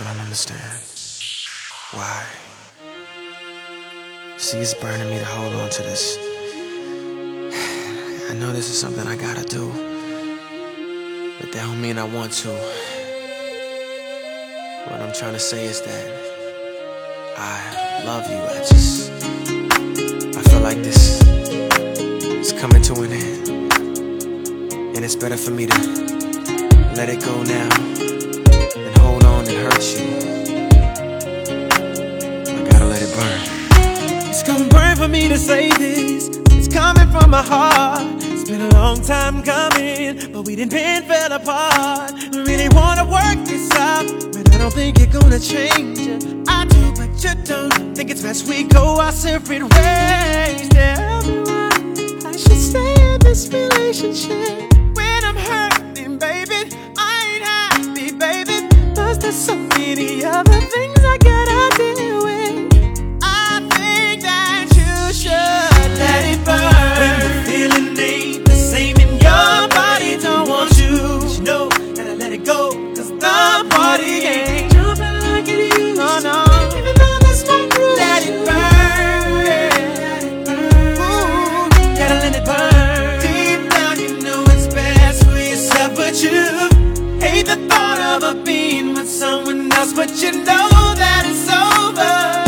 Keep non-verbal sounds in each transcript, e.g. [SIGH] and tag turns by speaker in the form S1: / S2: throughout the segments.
S1: I don't understand why. See, it's burning me to hold on to this. [SIGHS] I know this is something I gotta do, but that don't mean I want to. What I'm trying to say is that I love you. I just, I feel like this is coming to an end, and it's better for me to let it go now and hold on and hurt you. I gotta let it burn.
S2: It's gonna burn for me to say this. It's coming from my heart. It's been a long time coming, but we didn't been fell apart. I really wanna work this out, but I don't think you're gonna change. I do, but you don't. Think it's best we go our separate ways. Tell me why I should stay in this relationship many other things I gotta deal with. I think that you should let it burn. When the feeling ain't the same in your body, don't want you. But you know that I let it go. Cause the party ain't jumping like it used to. Oh no. Even though that's not true. Let it burn. Let it burn. Ooh, gotta let it burn. Deep down, you know it's best for yourself, but you hate the thought of a being someone else, but you know that it's over.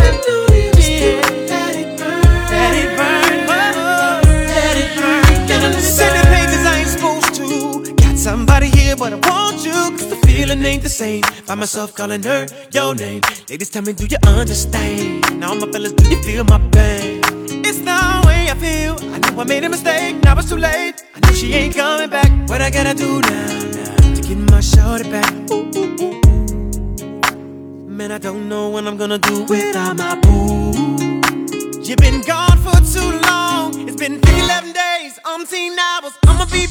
S2: Somebody here, but I want you. Cause the feeling ain't the same. Find myself calling her your name. Ladies, tell me, do you understand? Now, my fellas, do you feel my pain? It's the way I feel. I know I made a mistake, now it's too late. I know she ain't coming back. What I gotta do now, what I'm gonna do without my boo. You've been gone for too long. It's been 11 days, umpteen hours. I'ma be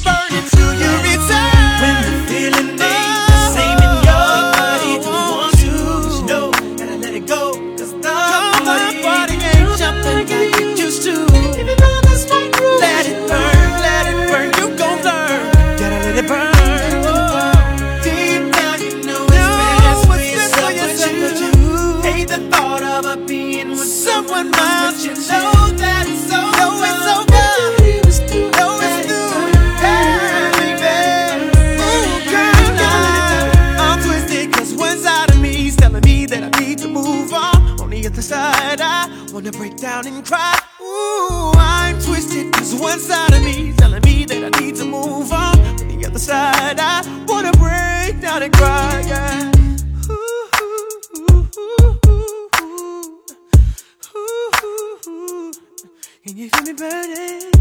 S2: the thought of a being with someone else. But you know that it's over. Know it's over. Know it's through. Hey, baby. Ooh, girl, I'm twisted 'cause one side of me is telling me that I need to move on. On the other side, I wanna break down and cry. Ooh, I'm twisted 'cause one side of me telling me that I need to move on. On the other side, I wanna break down and cry. Yeah. Can you feel me burning?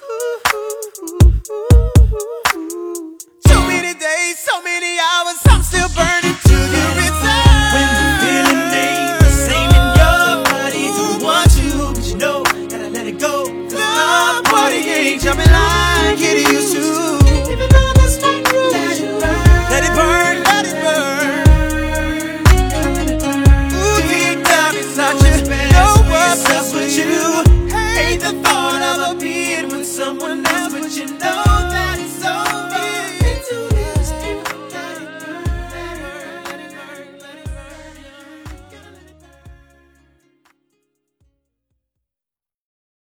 S2: Ooh, ooh, ooh, ooh, ooh. So many days, so many hours, I'm still burning to you return. When the feeling ain't the same in your body, don't want you, but you know gotta let it go. the party ain't jumping like someone else.